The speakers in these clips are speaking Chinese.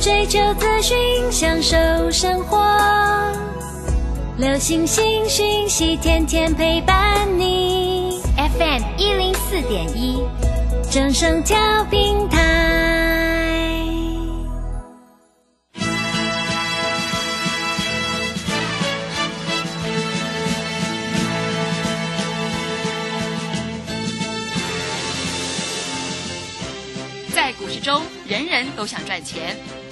追求资讯，享受生活。流星星讯息，天天陪伴你。FM 一零四点一，正声调平台。在股市中，人人都想赚钱，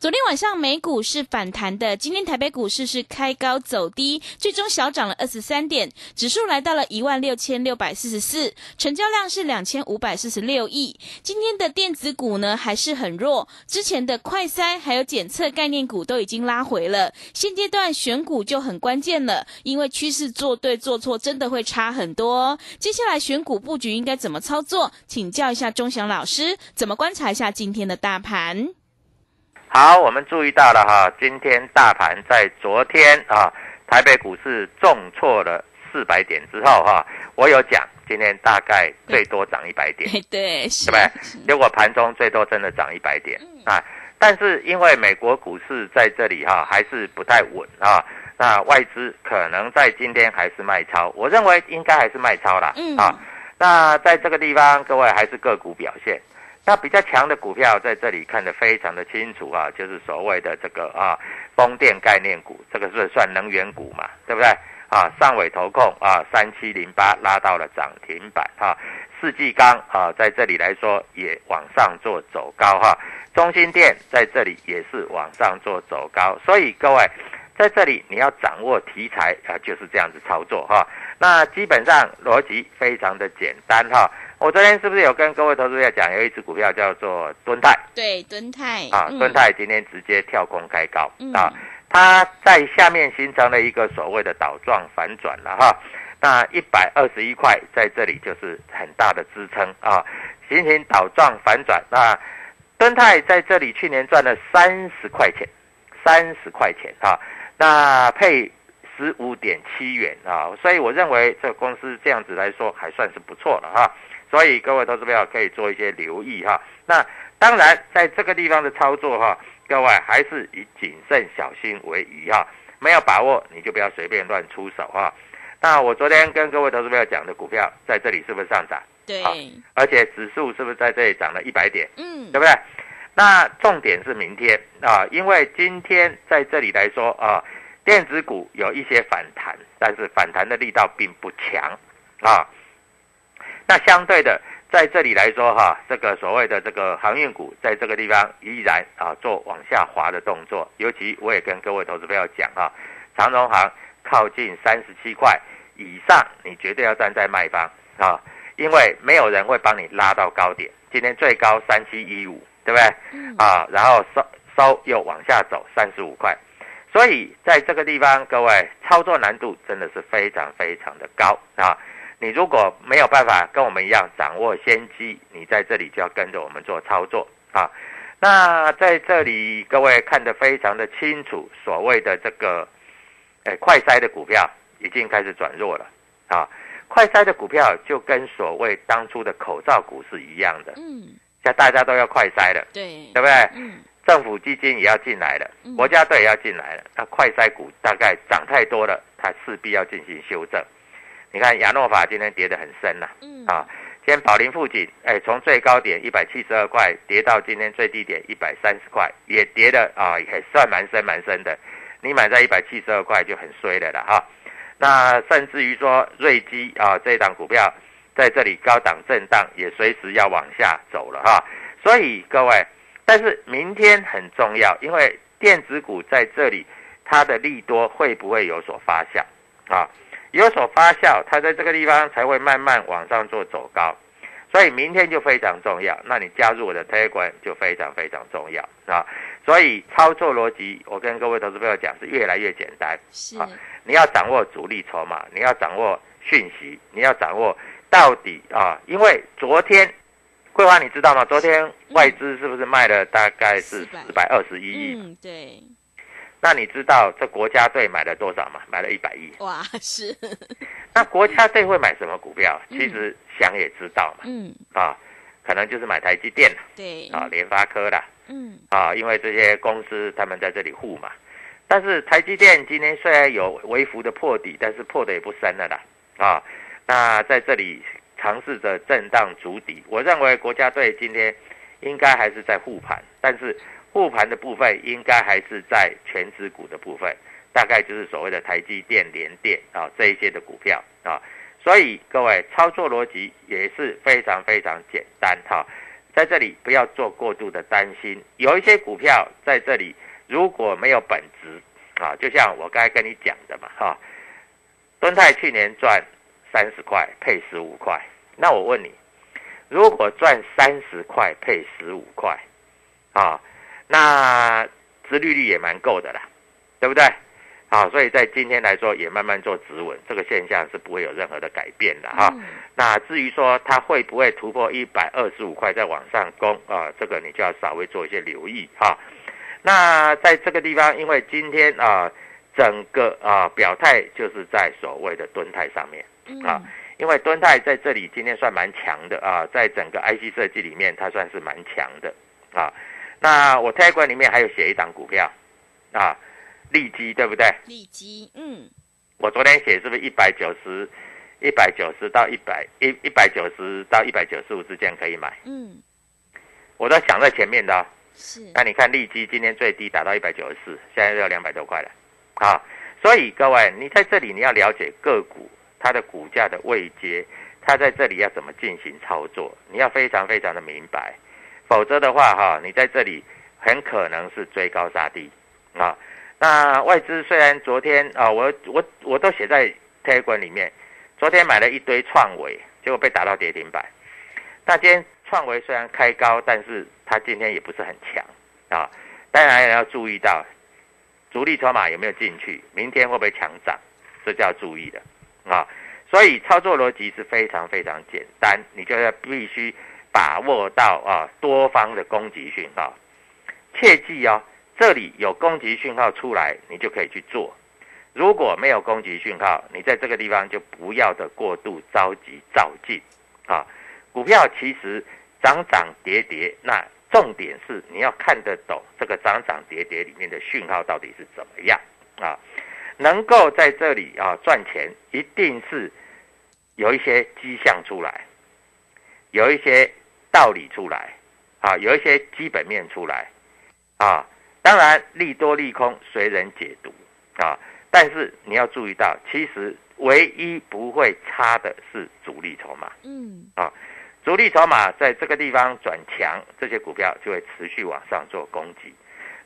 昨天晚上美股是反弹的，今天台北股市是开高走低，最终小涨了二十三点，指数来到了一万六千六百四十四，成交量是两千五百四十六亿。今天的电子股呢还是很弱，之前的快筛还有检测概念股都已经拉回了，现阶段选股就很关键了，因为趋势做对做错真的会差很多。接下来选股布局应该怎么操作？请教一下钟祥老师，怎么观察一下今天的大盘？好，我们注意到了哈，今天大盘在昨天啊，台北股市重挫了四百点之后哈，我有讲今天大概最多涨一百点，对，对不对？如果盘中最多真的涨一百点啊，但是因为美国股市在这里哈还是不太稳啊，那外资可能在今天还是卖超，我认为应该还是卖超啦。嗯啊。那在这个地方，各位还是个股表现。那比较强的股票在这里看得非常的清楚啊，就是所谓的这个啊风电概念股，这个是算能源股嘛，对不对？啊，上尾投控啊，三七零八拉到了涨停板哈，世纪钢啊在这里来说也往上做走高哈，中心电在这里也是往上做走高，所以各位在这里你要掌握题材啊，就是这样子操作哈。那基本上逻辑非常的简单哈。我昨天是不是有跟各位投资者讲，有一只股票叫做敦泰？对，敦泰啊，敦泰今天直接跳空开高、嗯啊，它在下面形成了一个所谓的倒状反转了哈。那一百二十一块在这里就是很大的支撑啊，形成倒状反转。那敦泰在这里去年赚了三十块钱，三十块钱啊，那配十五点七元啊，所以我认为这个公司这样子来说还算是不错了哈。所以各位投资朋友可以做一些留意哈。那当然，在这个地方的操作哈，各位还是以谨慎小心为宜哈。没有把握你就不要随便乱出手哈。那我昨天跟各位投资朋友讲的股票在这里是不是上涨？对，好而且指数是不是在这里涨了一百点？嗯对不对？那重点是明天啊，因为今天在这里来说啊，电子股有一些反弹，但是反弹的力道并不强啊。那相对的，在这里来说哈，这个所谓的这个航运股，在这个地方依然啊做往下滑的动作。尤其我也跟各位投资朋友讲哈，长荣航靠近三十七块以上，你绝对要站在卖方啊，因为没有人会帮你拉到高点。今天最高三七一五，对不对？啊，然后收收又往下走三十五块，所以在这个地方，各位操作难度真的是非常非常的高啊！你如果没有办法跟我们一样掌握先机，你在这里就要跟着我们做操作啊。那在这里，各位看得非常的清楚，所谓的这个，哎，快筛的股票已经开始转弱了啊。快筛的股票就跟所谓当初的口罩股是一样的，嗯，现在大家都要快筛了，对，对不对？嗯，政府基金也要进来了，国家队也要进来了，那快筛股大概涨太多了，它势必要进行修正。你看亚诺法今天跌得很深呐，啊，今天宝林附近，哎，从最高点一百七十二块跌到今天最低点一百三十块，也跌的啊，也算蛮深蛮深的。你买在一百七十二块就很衰了了哈。那甚至于说瑞基啊，这档股票在这里高档震荡，也随时要往下走了哈。所以各位，但是明天很重要，因为电子股在这里它的利多会不会有所发酵啊？有所发酵，它在这个地方才会慢慢往上做走高，所以明天就非常重要。那你加入我的 Telegram 就非常非常重要啊！所以操作逻辑，我跟各位投资朋友讲是越来越简单。是，你要掌握主力筹码，你要掌握讯息，你要掌握到底啊！因为昨天桂花你知道吗？昨天外资是不是卖了大概是四百二十一亿？嗯，对。那你知道这国家队买了多少吗？买了一百亿。哇，是。那国家队会买什么股票？其实想也知道嘛。嗯。啊，可能就是买台积电对。啊，联发科啦。嗯。啊，因为这些公司他们在这里护嘛。但是台积电今天虽然有微幅的破底，但是破的也不深了啦。啊，那在这里尝试着震荡筑底。我认为国家队今天应该还是在护盘，但是。护盘的部分应该还是在全指股的部分，大概就是所谓的台积电、联电啊这一些的股票啊，所以各位操作逻辑也是非常非常简单哈，在这里不要做过度的担心，有一些股票在这里如果没有本质啊，就像我刚才跟你讲的嘛哈，敦泰去年赚三十块配十五块，那我问你，如果赚三十块配十五块啊？那殖利率也蛮够的啦，对不对？好，所以在今天来说也慢慢做止稳，这个现象是不会有任何的改变的哈。那至于说它会不会突破一百二十五块再往上攻啊？这个你就要稍微做一些留意哈。那在这个地方，因为今天啊，整个啊表态就是在所谓的蹲态上面啊，因为蹲态在这里今天算蛮强的啊，在整个 IC 设计里面，它算是蛮强的啊。那我泰管里面还有写一档股票，啊，利基对不对？利基，嗯，我昨天写是不是一百九十，一百九十到一百一一百九十到一百九十五之间可以买？嗯，我都想在前面的。是。那你看利基今天最低打到一百九十四，现在要两百多块了，啊，所以各位你在这里你要了解个股它的股价的位阶，它在这里要怎么进行操作，你要非常非常的明白。否则的话，哈，你在这里很可能是追高杀低啊。那外资虽然昨天啊，我我我都写在 K 管里面，昨天买了一堆创维，结果被打到跌停板。那今天创维虽然开高，但是它今天也不是很强啊。当然也要注意到主力筹码有没有进去，明天会不会强涨，这就要注意的啊。所以操作逻辑是非常非常简单，你就要必须。把握到啊多方的攻击讯号，切记哦，这里有攻击讯号出来，你就可以去做；如果没有攻击讯号，你在这个地方就不要的过度着急照进啊。股票其实涨涨跌跌，那重点是你要看得懂这个涨涨跌跌里面的讯号到底是怎么样啊。能够在这里啊赚钱，一定是有一些迹象出来，有一些。道理出来，啊，有一些基本面出来，啊，当然利多利空随人解读，啊，但是你要注意到，其实唯一不会差的是主力筹码，嗯，啊，主力筹码在这个地方转强，这些股票就会持续往上做攻击。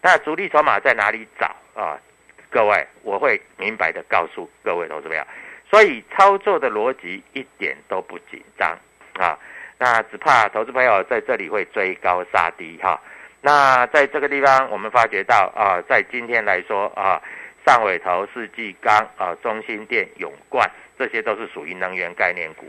那主力筹码在哪里找啊？各位，我会明白的告诉各位投资友，所以操作的逻辑一点都不紧张，啊。那只怕投资朋友在这里会追高杀低哈。那在这个地方，我们发觉到啊，在今天来说啊，上尾头、世纪钢啊、中心电、永冠，这些都是属于能源概念股。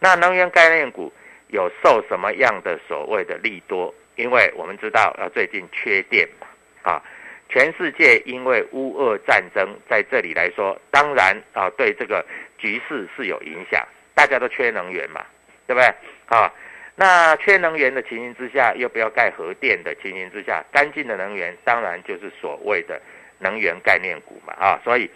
那能源概念股有受什么样的所谓的利多？因为我们知道啊，最近缺电嘛啊，全世界因为乌俄战争在这里来说，当然啊，对这个局势是有影响，大家都缺能源嘛。对不对啊？那缺能源的情形之下，又不要盖核电的情形之下，干净的能源当然就是所谓的能源概念股嘛啊，所以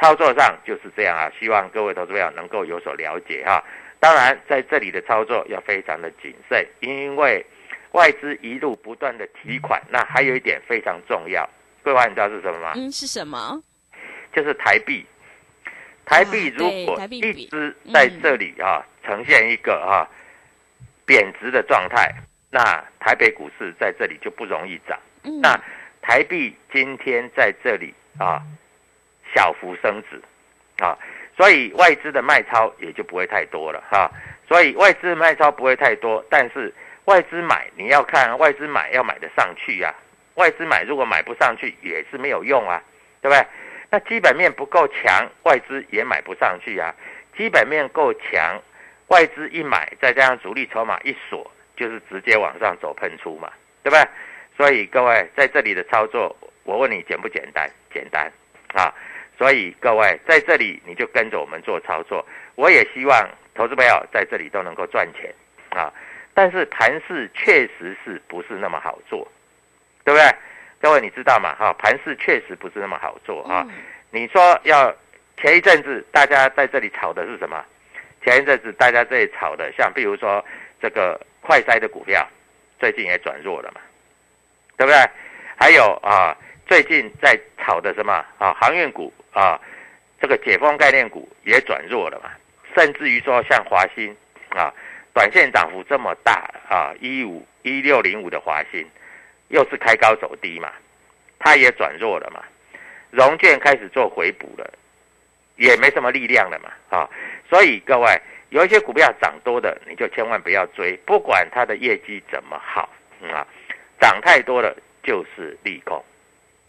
操作上就是这样啊，希望各位投资者能够有所了解哈。当然在这里的操作要非常的谨慎，因为外资一路不断的提款，那还有一点非常重要，各位你知道是什么吗？嗯，是什么？就是台币。台币如果一直在这里啊，呈现一个啊贬值的状态，那台北股市在这里就不容易涨。那台币今天在这里啊小幅升值啊，所以外资的卖超也就不会太多了哈。所以外资卖超不会太多，但是外资买你要看外资买要买得上去呀。外资买如果买不上去也是没有用啊，对不对？那基本面不够强，外资也买不上去啊。基本面够强，外资一买，再加上主力筹码一锁，就是直接往上走喷出嘛，对不对？所以各位在这里的操作，我问你简不简单？简单啊！所以各位在这里你就跟着我们做操作。我也希望投资朋友在这里都能够赚钱啊！但是盘市确实是不是那么好做，对不对？各位，你知道吗？哈，盘市确实不是那么好做啊。你说要前一阵子大家在这里炒的是什么？前一阵子大家在炒的，像比如说这个快筛的股票，最近也转弱了嘛，对不对？还有啊，最近在炒的什么啊？航运股啊，这个解封概念股也转弱了嘛。甚至于说像华兴啊，短线涨幅这么大啊，一五一六零五的华兴。又是开高走低嘛，它也转弱了嘛，融券开始做回补了，也没什么力量了嘛，啊，所以各位有一些股票涨多的，你就千万不要追，不管它的业绩怎么好，啊，涨太多了就是利空，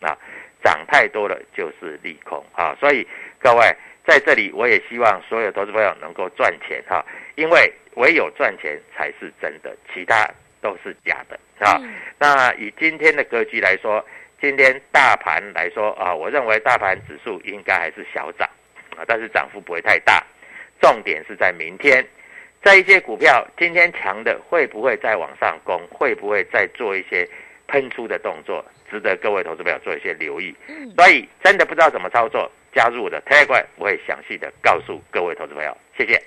啊，涨太多了就是利空啊，所以各位在这里我也希望所有投资朋友能够赚钱哈，因为唯有赚钱才是真的，其他。都是假的啊！那以今天的格局来说，今天大盘来说啊，我认为大盘指数应该还是小涨啊，但是涨幅不会太大。重点是在明天，在一些股票今天强的会不会再往上攻？会不会再做一些喷出的动作？值得各位投资朋友做一些留意。所以真的不知道怎么操作，加入我的 Telegram，我会详细的告诉各位投资朋友。谢谢。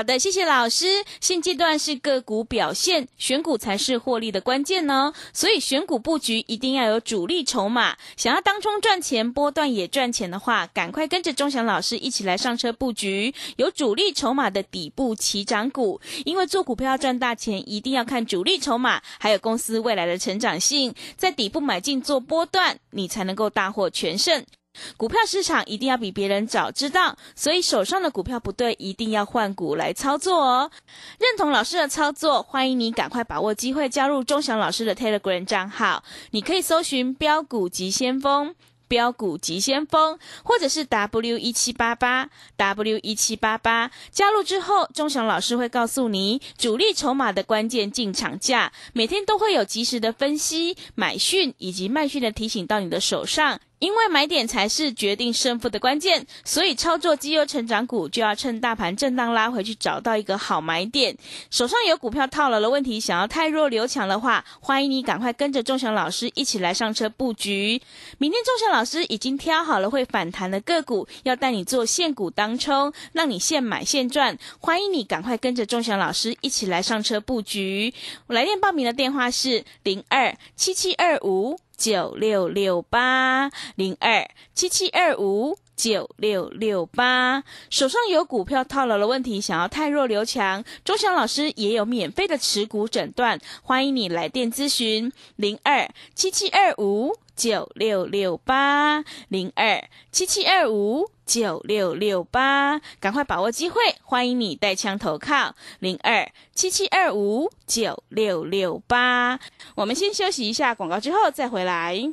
好的，谢谢老师。现阶段是个股表现，选股才是获利的关键呢。所以选股布局一定要有主力筹码。想要当中赚钱，波段也赚钱的话，赶快跟着钟祥老师一起来上车布局有主力筹码的底部起涨股。因为做股票要赚大钱，一定要看主力筹码，还有公司未来的成长性，在底部买进做波段，你才能够大获全胜。股票市场一定要比别人早知道，所以手上的股票不对，一定要换股来操作哦。认同老师的操作，欢迎你赶快把握机会加入钟祥老师的 Telegram 账号，你可以搜寻“标股急先锋”。标股急先锋，或者是 W 一七八八 W 一七八八，加入之后，钟祥老师会告诉你主力筹码的关键进场价，每天都会有及时的分析、买讯以及卖讯的提醒到你的手上。因为买点才是决定胜负的关键，所以操作绩优成长股就要趁大盘震荡拉回去，找到一个好买点。手上有股票套牢的问题，想要太弱留强的话，欢迎你赶快跟着钟祥老师一起来上车布局。明天钟祥老师已经挑好了会反弹的个股，要带你做现股当冲，让你现买现赚。欢迎你赶快跟着钟祥老师一起来上车布局。我来电报名的电话是零二七七二五。九六六八零二七七二五。九六六八，手上有股票套牢的问题，想要太弱留强，周祥老师也有免费的持股诊断，欢迎你来电咨询零二七七二五九六六八零二七七二五。九六六八，赶快把握机会！欢迎你带枪投靠零二七七二五九六六八。我们先休息一下广告，之后再回来。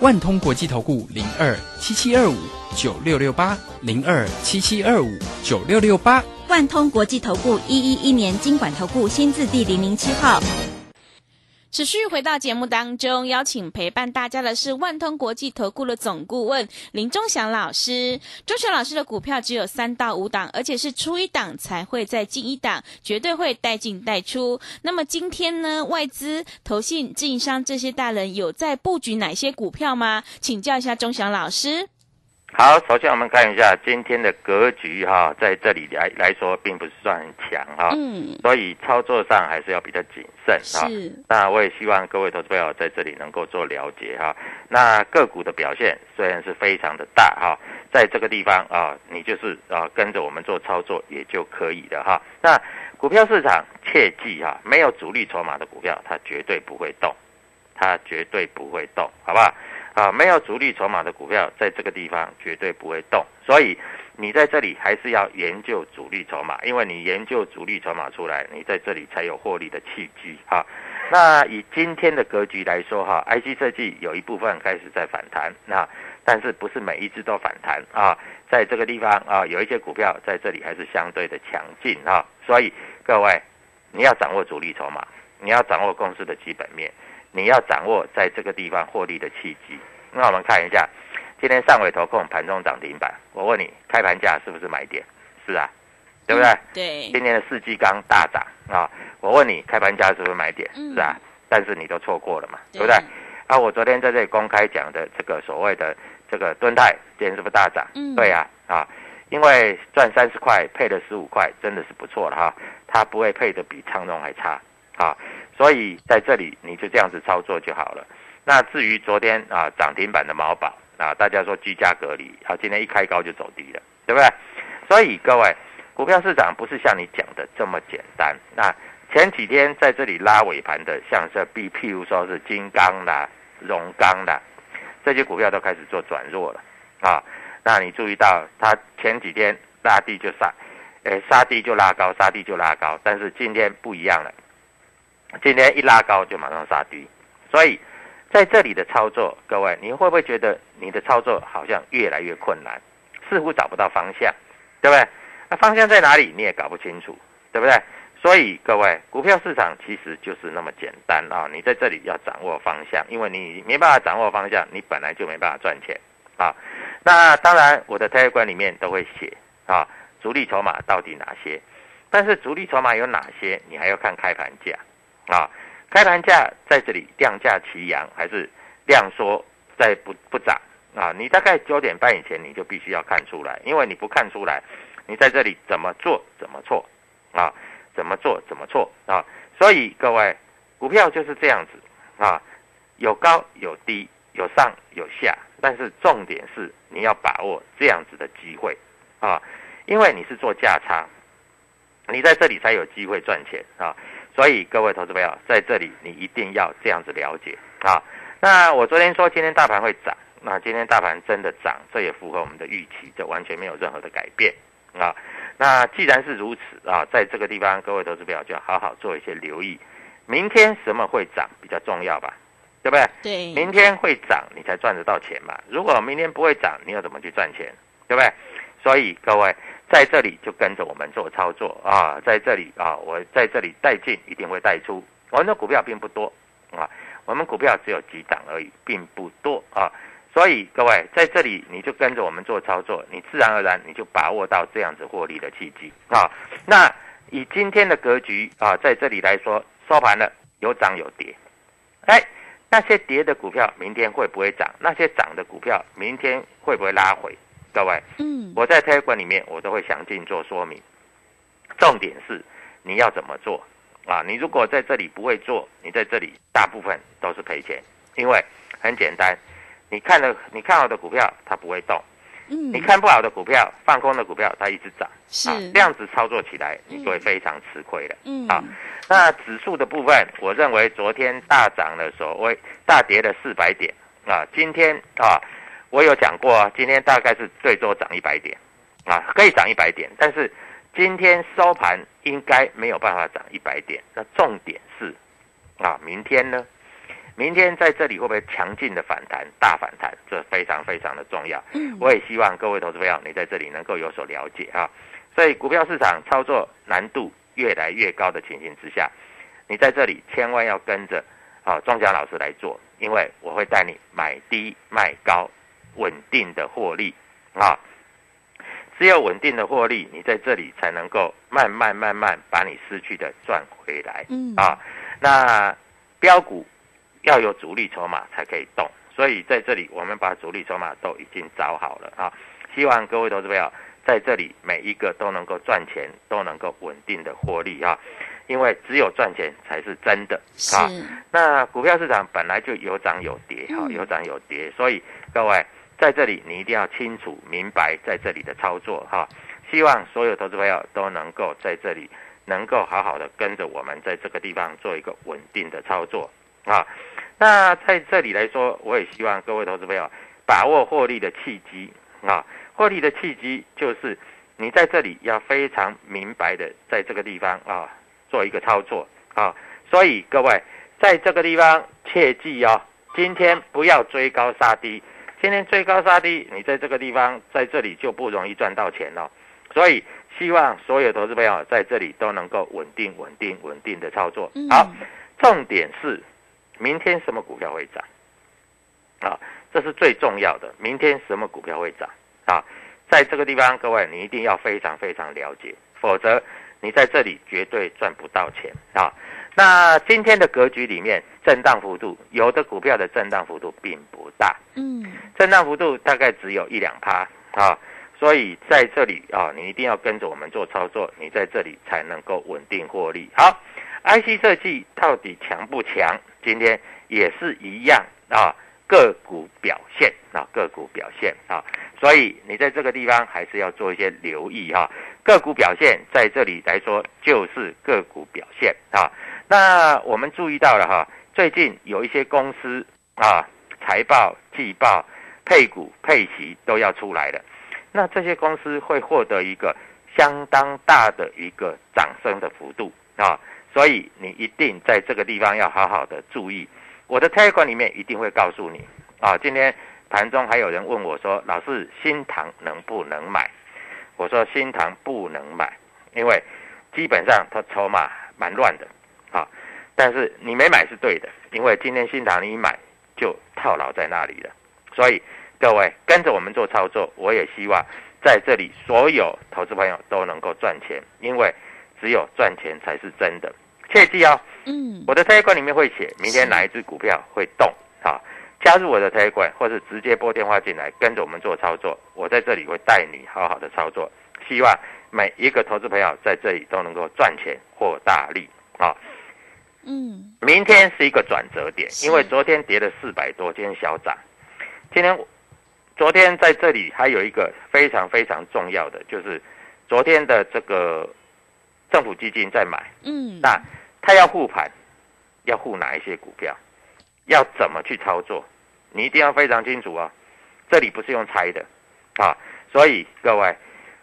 万通国际投顾零二七七二五九六六八零二七七二五九六六八。万通国际投顾一一一年经管投顾新字第零零七号。持续回到节目当中，邀请陪伴大家的是万通国际投顾的总顾问林忠祥老师。忠祥老师的股票只有三到五档，而且是出一档才会再进一档，绝对会带进带出。那么今天呢，外资、投信、自营商这些大人有在布局哪些股票吗？请教一下忠祥老师。好，首先我们看一下今天的格局哈，在这里来来说，并不是算很强哈，嗯，所以操作上还是要比较谨慎哈。是，那我也希望各位投资朋友在这里能够做了解哈。那个股的表现虽然是非常的大哈，在这个地方啊，你就是啊跟着我们做操作也就可以了哈。那股票市场切记哈，没有主力筹码的股票，它绝对不会动，它绝对不会动，好不好？啊，没有主力筹码的股票，在这个地方绝对不会动，所以你在这里还是要研究主力筹码，因为你研究主力筹码出来，你在这里才有获利的契机哈。那以今天的格局来说哈，IC 设计有一部分开始在反弹，那但是不是每一只都反弹啊？在这个地方啊，有一些股票在这里还是相对的强劲哈，所以各位你要掌握主力筹码，你要掌握公司的基本面。你要掌握在这个地方获利的契机。那我们看一下，今天上尾投控盘中涨停板，我问你，开盘价是不是买点？是啊，对不对？对。今天的四季钢大涨啊，我问你，开盘价是不是买点？是啊，但是你都错过了嘛，对不对？啊，我昨天在这里公开讲的这个所谓的这个吨泰，今天是不是大涨？嗯，对呀，啊，因为赚三十块配了十五块，真的是不错了哈，它不会配的比昌荣还差啊。所以在这里你就这样子操作就好了。那至于昨天啊涨停板的毛宝啊，大家说居家隔离啊，今天一开高就走低了，对不对？所以各位，股票市场不是像你讲的这么简单。那前几天在这里拉尾盘的，像是 B，譬如说是金刚啦、荣钢啦，这些股票都开始做转弱了啊。那你注意到它前几天拉低就杀，诶杀低就拉高，杀低就拉高，但是今天不一样了。今天一拉高就马上杀低，所以在这里的操作，各位你会不会觉得你的操作好像越来越困难，似乎找不到方向，对不对？那方向在哪里你也搞不清楚，对不对？所以各位，股票市场其实就是那么简单啊！你在这里要掌握方向，因为你没办法掌握方向，你本来就没办法赚钱啊。那当然，我的推观里面都会写啊，主力筹码到底哪些？但是主力筹码有哪些？你还要看开盘价。啊，开盘价在这里量价齐扬，还是量缩在不不涨啊？你大概九点半以前你就必须要看出来，因为你不看出来，你在这里怎么做怎么错啊？怎么做怎么错啊？所以各位，股票就是这样子啊，有高有低，有上有下，但是重点是你要把握这样子的机会啊，因为你是做价差，你在这里才有机会赚钱啊。所以各位投资朋友，在这里你一定要这样子了解啊。那我昨天说今天大盘会涨，那今天大盘真的涨，这也符合我们的预期，这完全没有任何的改变啊。那既然是如此啊，在这个地方，各位投资朋友就要好好做一些留意。明天什么会涨比较重要吧？对不对？对。明天会涨，你才赚得到钱嘛。如果明天不会涨，你要怎么去赚钱？对不对？所以各位。在这里就跟着我们做操作啊，在这里啊，我在这里带进一定会带出。我们的股票并不多啊，我们股票只有几档而已，并不多啊。所以各位在这里你就跟着我们做操作，你自然而然你就把握到这样子获利的契机啊。那以今天的格局啊，在这里来说收盘了有涨有跌，哎，那些跌的股票明天会不会涨？那些涨的股票明天会不会拉回？各位，嗯，我在推管里面，我都会详尽做说明。重点是你要怎么做。啊？你如果在这里不会做，你在这里大部分都是赔钱，因为很简单，你看了你看好的股票它不会动，嗯。你看不好的股票放空的股票它一直涨，是。啊，这样子操作起来你就会非常吃亏了。嗯。啊那指数的部分，我认为昨天大涨的所谓大跌了四百点。啊，今天啊，我有讲过啊，今天大概是最多涨一百点啊，可以涨一百点，但是今天收盘应该没有办法涨一百点。那重点是啊，明天呢？明天在这里会不会强劲的反弹、大反弹？这非常非常的重要。嗯我也希望各位投资朋友你在这里能够有所了解啊。所以股票市场操作难度越来越高的情形之下，你在这里千万要跟着啊庄家老师来做，因为我会带你买低卖高，稳定的获利啊。只有稳定的获利，你在这里才能够慢慢慢慢把你失去的赚回来。嗯啊，那标股要有主力筹码才可以动，所以在这里我们把主力筹码都已经找好了啊。希望各位投资朋友在这里每一个都能够赚钱，都能够稳定的获利啊，因为只有赚钱才是真的是啊。那股票市场本来就有涨有跌哈，嗯有涨有跌，所以各位在这里你一定要清楚明白在这里的操作哈。希望所有投资朋友都能够在这里能够好好的跟着我们在这个地方做一个稳定的操作啊。那在这里来说，我也希望各位投资朋友把握获利的契机啊。获利的契机就是你在这里要非常明白的在这个地方啊做一个操作啊。所以各位在这个地方切记哦，今天不要追高杀低。今天追高杀低，你在这个地方在这里就不容易赚到钱了。所以希望所有投资朋友在这里都能够稳定、稳定、稳定的操作。嗯好，重点是明天什么股票会涨啊？这是最重要的。明天什么股票会涨啊？在这个地方，各位你一定要非常非常了解，否则你在这里绝对赚不到钱啊。那今天的格局里面，震荡幅度有的股票的震荡幅度并不大，嗯震荡幅度大概只有一两趴啊，所以在这里啊，你一定要跟着我们做操作，你在这里才能够稳定获利。好，IC 设计到底强不强？今天也是一样啊，个股表现啊，个股表现啊，所以你在这个地方还是要做一些留意哈、个股表现在这里来说就是个股表现啊。那我们注意到了哈，最近有一些公司啊，财报、季报、配股、配息都要出来了，那这些公司会获得一个相当大的一个掌声的幅度啊，所以你一定在这个地方要好好的注意。我的 Telegram 里面一定会告诉你啊。今天盘中还有人问我说：“老师，新塘能不能买？”我说：“新塘不能买，因为基本上它筹码蛮乱的。但是你没买是对的，因为今天新塘你一买就套牢在那里了。所以各位跟着我们做操作，我也希望在这里所有投资朋友都能够赚钱，因为只有赚钱才是真的。切记哦。”嗯我的 Telegram 里面会写明天哪一只股票会动啊，加入我的 Telegram 或是直接拨电话进来，跟着我们做操作。我在这里会带你好好的操作，希望每一个投资朋友在这里都能够赚钱获大利啊。嗯。明天是一个转折点，因为昨天跌了四百多，今天小涨。今天昨天在这里还有一个非常非常重要的，就是昨天的这个政府基金在买。嗯，那他要护盘，要护哪一些股票，要怎么去操作，你一定要非常清楚啊。这里不是用猜的。啊，所以各位，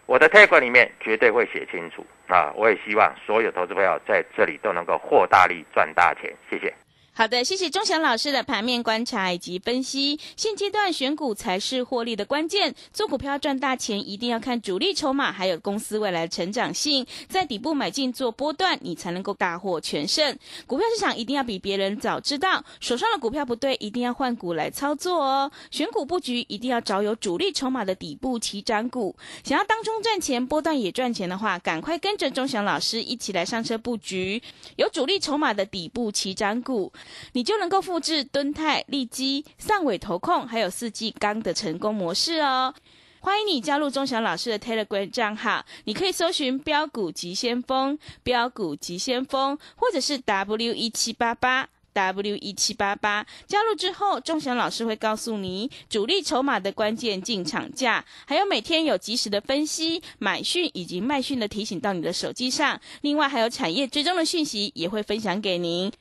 我的 Telegram 里面绝对会写清楚啊。我也希望所有投资朋友在这里都能够获大利、赚大钱。谢谢。好的，谢谢钟祥老师的盘面观察以及分析。现阶段选股才是获利的关键，做股票赚大钱一定要看主力筹码，还有公司未来成长性，在底部买进做波段，你才能够大获全胜。股票市场一定要比别人早知道，手上的股票不对，一定要换股来操作哦。选股布局一定要找有主力筹码的底部起涨股，想要当中赚钱，波段也赚钱的话，赶快跟着钟祥老师一起来上车布局有主力筹码的底部起涨股。你就能够复制敦泰、利基、上尾投控还有四季钢的成功模式哦。欢迎你加入钟祥老师的 Telegram 账号，你可以搜寻标股急先锋、标股急先锋，或者是 W 一七八八 W 一七八八。加入之后，钟祥老师会告诉你主力筹码的关键进场价，还有每天有及时的分析、买讯以及卖讯的提醒到你的手机上。另外，还有产业追踪的讯息也会分享给您。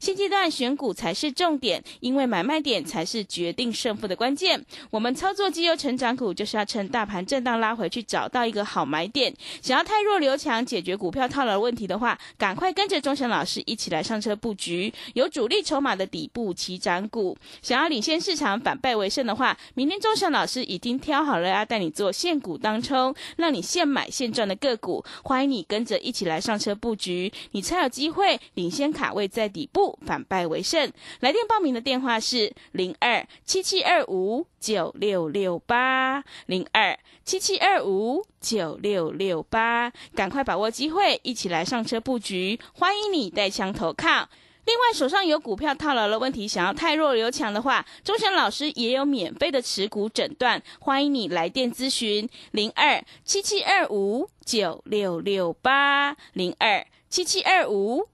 现阶段选股才是重点，因为买卖点才是决定胜负的关键。我们操作绩优成长股，就是要趁大盘震荡拉回去，找到一个好买点。想要太弱留强，解决股票套牢问题的话，赶快跟着钟祥老师一起来上车布局有主力筹码的底部起涨股。想要领先市场，反败为胜的话，明天钟祥老师已经挑好了要带你做现股当冲，让你现买现赚的个股。欢迎你跟着一起来上车布局，你才有机会领先卡位在底部。反败为胜。来电报名的电话是零二七七二五九六六八零二七七二五九六六八，赶快把握机会，一起来上车布局。欢迎你带枪投靠。另外，手上有股票套牢的问题，想要太弱留强的话，钟祥老师也有免费的持股诊断，欢迎你来电咨询零二七七二五九六六八零二七七二五。